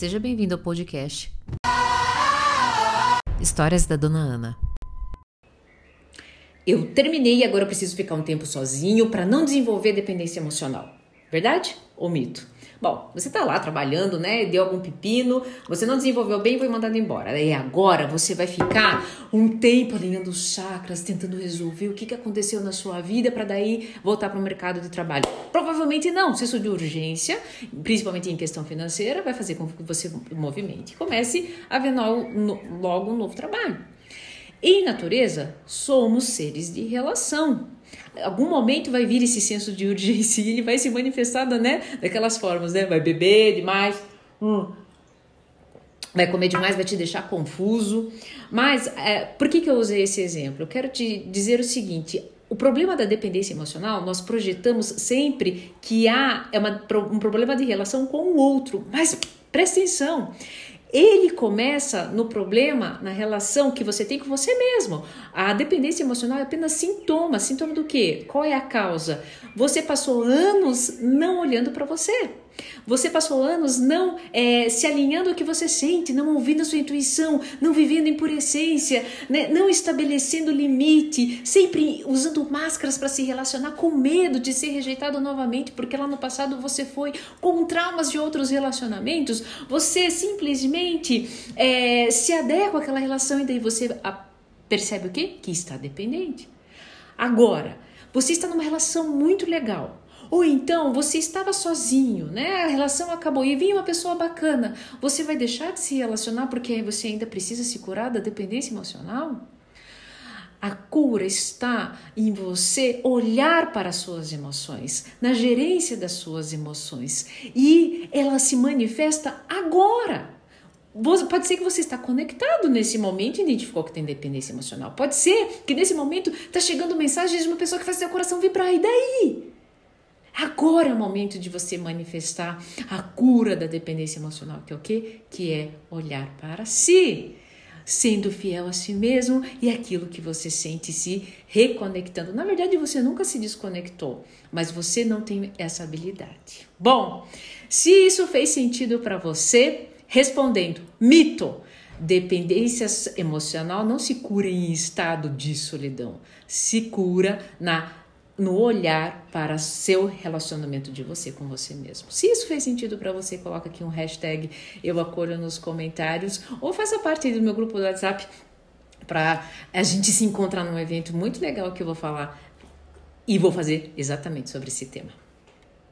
Seja bem-vindo ao podcast Histórias da Dona Ana. Eu terminei e agora preciso ficar um tempo sozinho para não desenvolver dependência emocional. Verdade ou mito? Bom, você tá lá trabalhando, né? Deu algum pepino, você não desenvolveu bem e foi mandado embora. E agora você vai ficar um tempo alinhando os chakras, tentando resolver o que, que aconteceu na sua vida para daí voltar para o mercado de trabalho. Provavelmente não. Se isso de urgência, principalmente em questão financeira, vai fazer com que você movimente. Comece a ver logo um novo trabalho. Em natureza, somos seres de relação algum momento vai vir esse senso de urgência e ele vai se manifestar, né? Daquelas formas, né? Vai beber demais, hum, vai comer demais, vai te deixar confuso. Mas é, por que, que eu usei esse exemplo? Eu quero te dizer o seguinte: o problema da dependência emocional, nós projetamos sempre que há é uma, um problema de relação com o outro, mas presta atenção. Ele começa no problema, na relação que você tem com você mesmo. A dependência emocional é apenas sintoma. Sintoma do quê? Qual é a causa? Você passou anos não olhando para você. Você passou anos não é, se alinhando ao que você sente, não ouvindo a sua intuição, não vivendo em pura essência, né? não estabelecendo limite, sempre usando máscaras para se relacionar com medo de ser rejeitado novamente, porque lá no passado você foi com traumas de outros relacionamentos, você simplesmente é, se adequa àquela relação e daí você percebe o quê? Que está dependente. Agora, você está numa relação muito legal ou então você estava sozinho, né? A relação acabou e vinha uma pessoa bacana. Você vai deixar de se relacionar porque você ainda precisa se curar da dependência emocional? A cura está em você olhar para as suas emoções, na gerência das suas emoções. E ela se manifesta agora. Pode ser que você está conectado nesse momento e identificou que tem dependência emocional. Pode ser que nesse momento está chegando mensagens de uma pessoa que faz seu coração vibrar. E daí? Agora é o momento de você manifestar a cura da dependência emocional, que é o quê? Que é olhar para si, sendo fiel a si mesmo e aquilo que você sente se reconectando. Na verdade, você nunca se desconectou, mas você não tem essa habilidade. Bom, se isso fez sentido para você, respondendo, mito. Dependência emocional não se cura em estado de solidão, se cura na no olhar para seu relacionamento de você com você mesmo. Se isso fez sentido para você, coloca aqui um hashtag eu acolho nos comentários ou faça parte do meu grupo do WhatsApp para a gente se encontrar num evento muito legal que eu vou falar e vou fazer exatamente sobre esse tema.